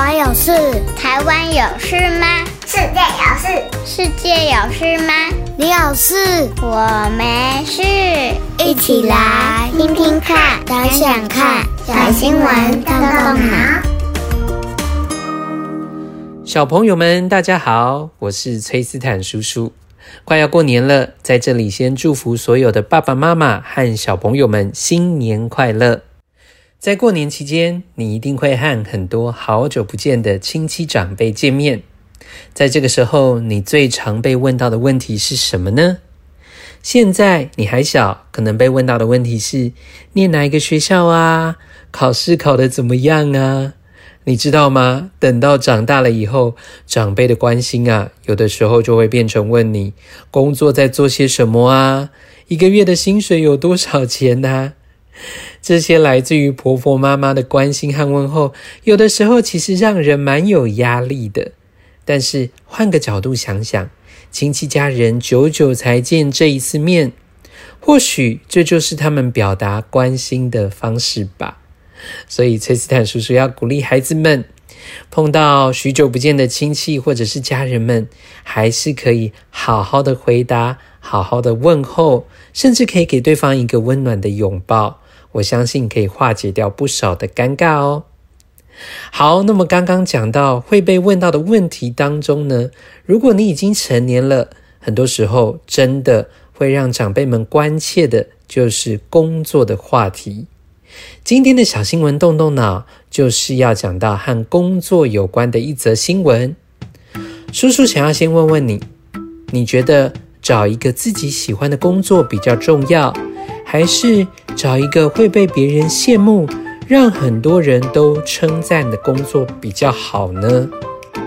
湾有事？台湾有事吗？世界有事？世界有事吗？你有事？我没事。一起来听听看，想想看，小新闻动动脑。小朋友们，大家好，我是崔斯坦叔叔。快要过年了，在这里先祝福所有的爸爸妈妈和小朋友们新年快乐。在过年期间，你一定会和很多好久不见的亲戚长辈见面。在这个时候，你最常被问到的问题是什么呢？现在你还小，可能被问到的问题是：念哪一个学校啊？考试考得怎么样啊？你知道吗？等到长大了以后，长辈的关心啊，有的时候就会变成问你工作在做些什么啊？一个月的薪水有多少钱啊？这些来自于婆婆妈妈的关心和问候，有的时候其实让人蛮有压力的。但是换个角度想想，亲戚家人久久才见这一次面，或许这就是他们表达关心的方式吧。所以崔斯坦叔叔要鼓励孩子们，碰到许久不见的亲戚或者是家人们，还是可以好好的回答，好好的问候，甚至可以给对方一个温暖的拥抱。我相信可以化解掉不少的尴尬哦。好，那么刚刚讲到会被问到的问题当中呢，如果你已经成年了，很多时候真的会让长辈们关切的，就是工作的话题。今天的小新闻动动脑，就是要讲到和工作有关的一则新闻。叔叔想要先问问你，你觉得找一个自己喜欢的工作比较重要？还是找一个会被别人羡慕、让很多人都称赞的工作比较好呢？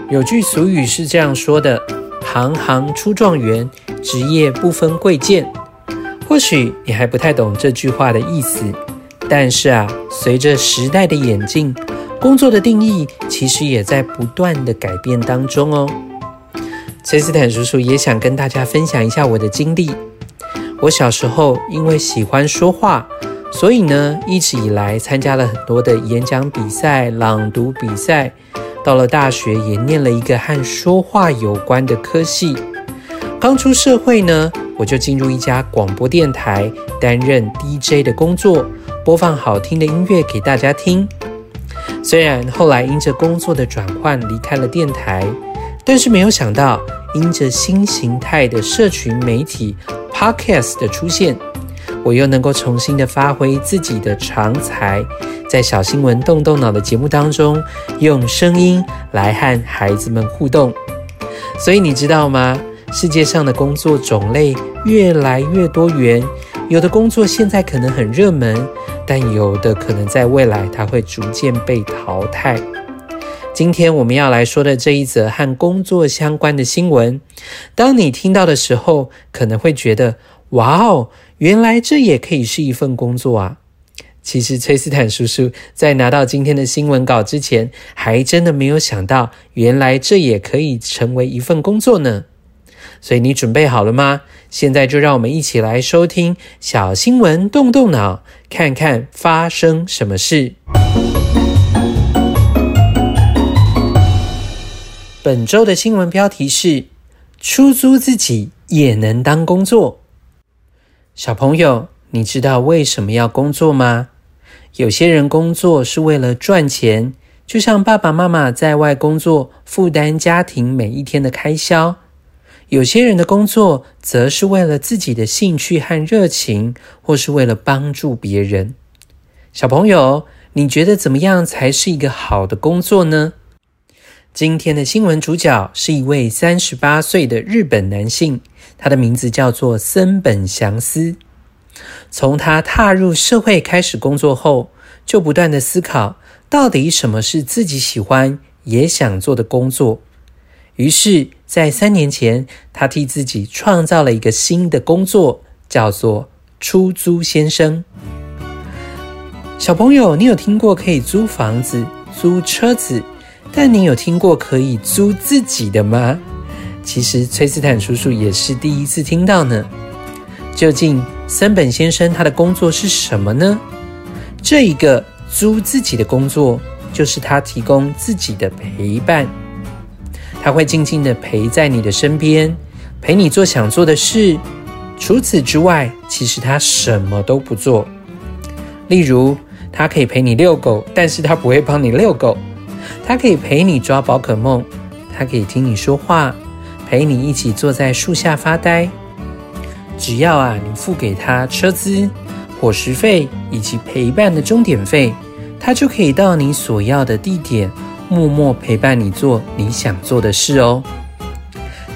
有句俗语是这样说的：“行行出状元，职业不分贵贱。”或许你还不太懂这句话的意思，但是啊，随着时代的演进，工作的定义其实也在不断的改变当中哦。崔斯坦叔叔也想跟大家分享一下我的经历。我小时候因为喜欢说话，所以呢，一直以来参加了很多的演讲比赛、朗读比赛。到了大学，也念了一个和说话有关的科系。刚出社会呢，我就进入一家广播电台，担任 DJ 的工作，播放好听的音乐给大家听。虽然后来因着工作的转换离开了电台，但是没有想到，因着新形态的社群媒体。Podcast 的出现，我又能够重新的发挥自己的长才，在小新闻动动脑的节目当中，用声音来和孩子们互动。所以你知道吗？世界上的工作种类越来越多元，有的工作现在可能很热门，但有的可能在未来它会逐渐被淘汰。今天我们要来说的这一则和工作相关的新闻，当你听到的时候，可能会觉得“哇哦，原来这也可以是一份工作啊！”其实崔斯坦叔叔在拿到今天的新闻稿之前，还真的没有想到，原来这也可以成为一份工作呢。所以你准备好了吗？现在就让我们一起来收听小新闻，动动脑，看看发生什么事。本周的新闻标题是：出租自己也能当工作。小朋友，你知道为什么要工作吗？有些人工作是为了赚钱，就像爸爸妈妈在外工作，负担家庭每一天的开销；有些人的工作则是为了自己的兴趣和热情，或是为了帮助别人。小朋友，你觉得怎么样才是一个好的工作呢？今天的新闻主角是一位三十八岁的日本男性，他的名字叫做森本祥司。从他踏入社会开始工作后，就不断地思考，到底什么是自己喜欢也想做的工作。于是，在三年前，他替自己创造了一个新的工作，叫做出租先生。小朋友，你有听过可以租房子、租车子？但你有听过可以租自己的吗？其实崔斯坦叔叔也是第一次听到呢。究竟森本先生他的工作是什么呢？这一个租自己的工作就是他提供自己的陪伴。他会静静地陪在你的身边，陪你做想做的事。除此之外，其实他什么都不做。例如，他可以陪你遛狗，但是他不会帮你遛狗。他可以陪你抓宝可梦，他可以听你说话，陪你一起坐在树下发呆。只要啊，你付给他车资、伙食费以及陪伴的钟点费，他就可以到你所要的地点，默默陪伴你做你想做的事哦。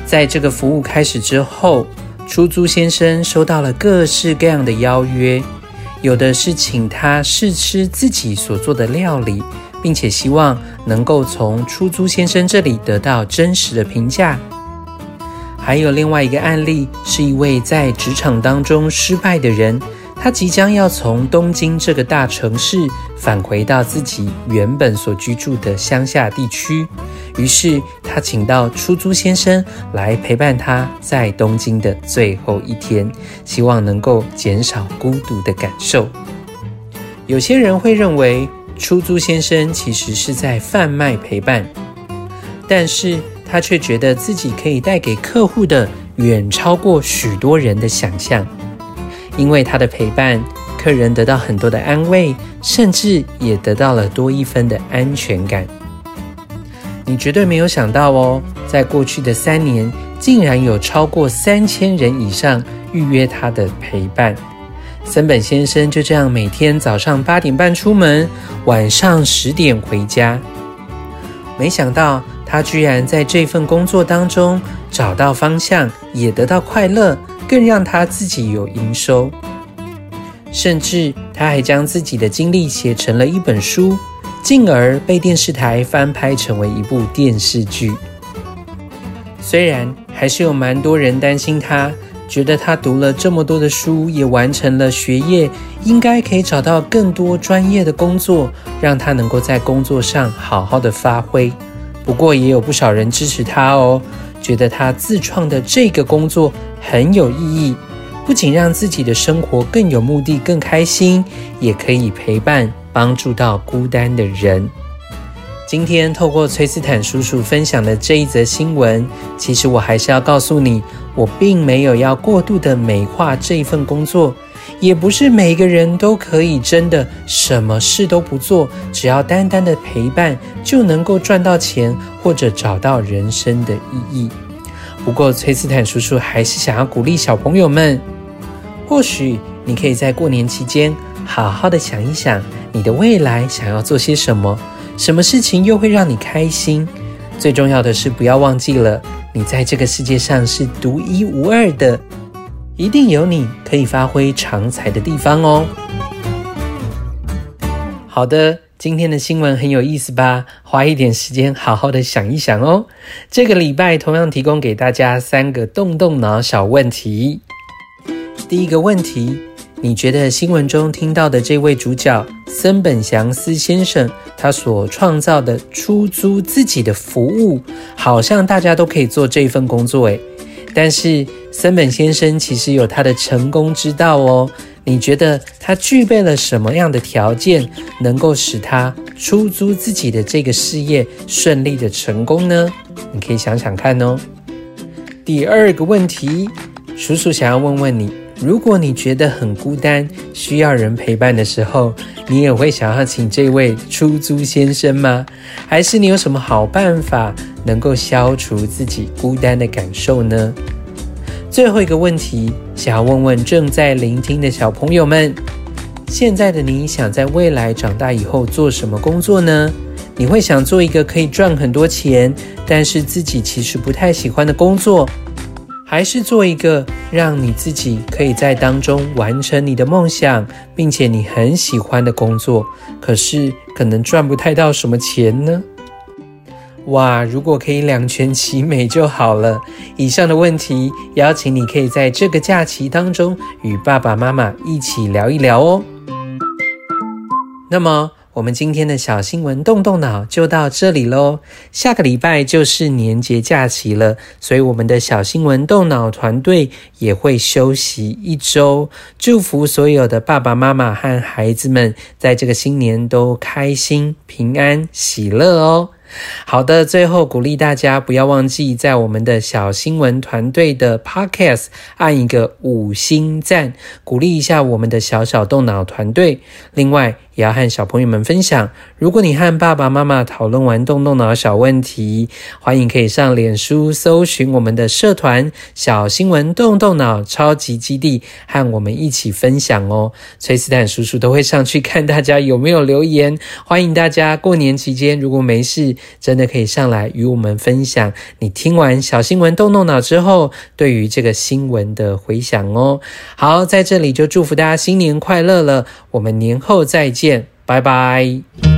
在这个服务开始之后，出租先生收到了各式各样的邀约，有的是请他试吃自己所做的料理。并且希望能够从出租先生这里得到真实的评价。还有另外一个案例，是一位在职场当中失败的人，他即将要从东京这个大城市返回到自己原本所居住的乡下地区。于是他请到出租先生来陪伴他在东京的最后一天，希望能够减少孤独的感受。有些人会认为，出租先生其实是在贩卖陪伴，但是他却觉得自己可以带给客户的远超过许多人的想象。因为他的陪伴，客人得到很多的安慰，甚至也得到了多一分的安全感。你绝对没有想到哦，在过去的三年，竟然有超过三千人以上预约他的陪伴。森本先生就这样每天早上八点半出门，晚上十点回家。没想到他居然在这份工作当中找到方向，也得到快乐，更让他自己有营收。甚至他还将自己的经历写成了一本书，进而被电视台翻拍成为一部电视剧。虽然还是有蛮多人担心他。觉得他读了这么多的书，也完成了学业，应该可以找到更多专业的工作，让他能够在工作上好好的发挥。不过也有不少人支持他哦，觉得他自创的这个工作很有意义，不仅让自己的生活更有目的、更开心，也可以陪伴、帮助到孤单的人。今天透过崔斯坦叔叔分享的这一则新闻，其实我还是要告诉你，我并没有要过度的美化这一份工作，也不是每个人都可以真的什么事都不做，只要单单的陪伴就能够赚到钱或者找到人生的意义。不过崔斯坦叔叔还是想要鼓励小朋友们，或许你可以在过年期间好好的想一想，你的未来想要做些什么。什么事情又会让你开心？最重要的是，不要忘记了，你在这个世界上是独一无二的，一定有你可以发挥长才的地方哦。好的，今天的新闻很有意思吧？花一点时间好好的想一想哦。这个礼拜同样提供给大家三个动动脑小问题。第一个问题。你觉得新闻中听到的这位主角森本祥司先生，他所创造的出租自己的服务，好像大家都可以做这份工作诶。但是森本先生其实有他的成功之道哦。你觉得他具备了什么样的条件，能够使他出租自己的这个事业顺利的成功呢？你可以想想看哦。第二个问题，叔叔想要问问你。如果你觉得很孤单，需要人陪伴的时候，你也会想要请这位出租先生吗？还是你有什么好办法能够消除自己孤单的感受呢？最后一个问题，想要问问正在聆听的小朋友们：现在的你想在未来长大以后做什么工作呢？你会想做一个可以赚很多钱，但是自己其实不太喜欢的工作？还是做一个让你自己可以在当中完成你的梦想，并且你很喜欢的工作，可是可能赚不太到什么钱呢？哇，如果可以两全其美就好了。以上的问题，邀请你可以在这个假期当中与爸爸妈妈一起聊一聊哦。那么。我们今天的小新闻动动脑就到这里喽。下个礼拜就是年节假期了，所以我们的小新闻动脑团队也会休息一周。祝福所有的爸爸妈妈和孩子们在这个新年都开心、平安、喜乐哦。好的，最后鼓励大家不要忘记在我们的小新闻团队的 Podcast 按一个五星赞，鼓励一下我们的小小动脑团队。另外，也要和小朋友们分享。如果你和爸爸妈妈讨论完动动脑小问题，欢迎可以上脸书搜寻我们的社团“小新闻动动脑超级基地”，和我们一起分享哦。崔斯坦叔叔都会上去看大家有没有留言。欢迎大家过年期间如果没事，真的可以上来与我们分享你听完小新闻动动脑之后对于这个新闻的回想哦。好，在这里就祝福大家新年快乐了。我们年后再见。拜拜。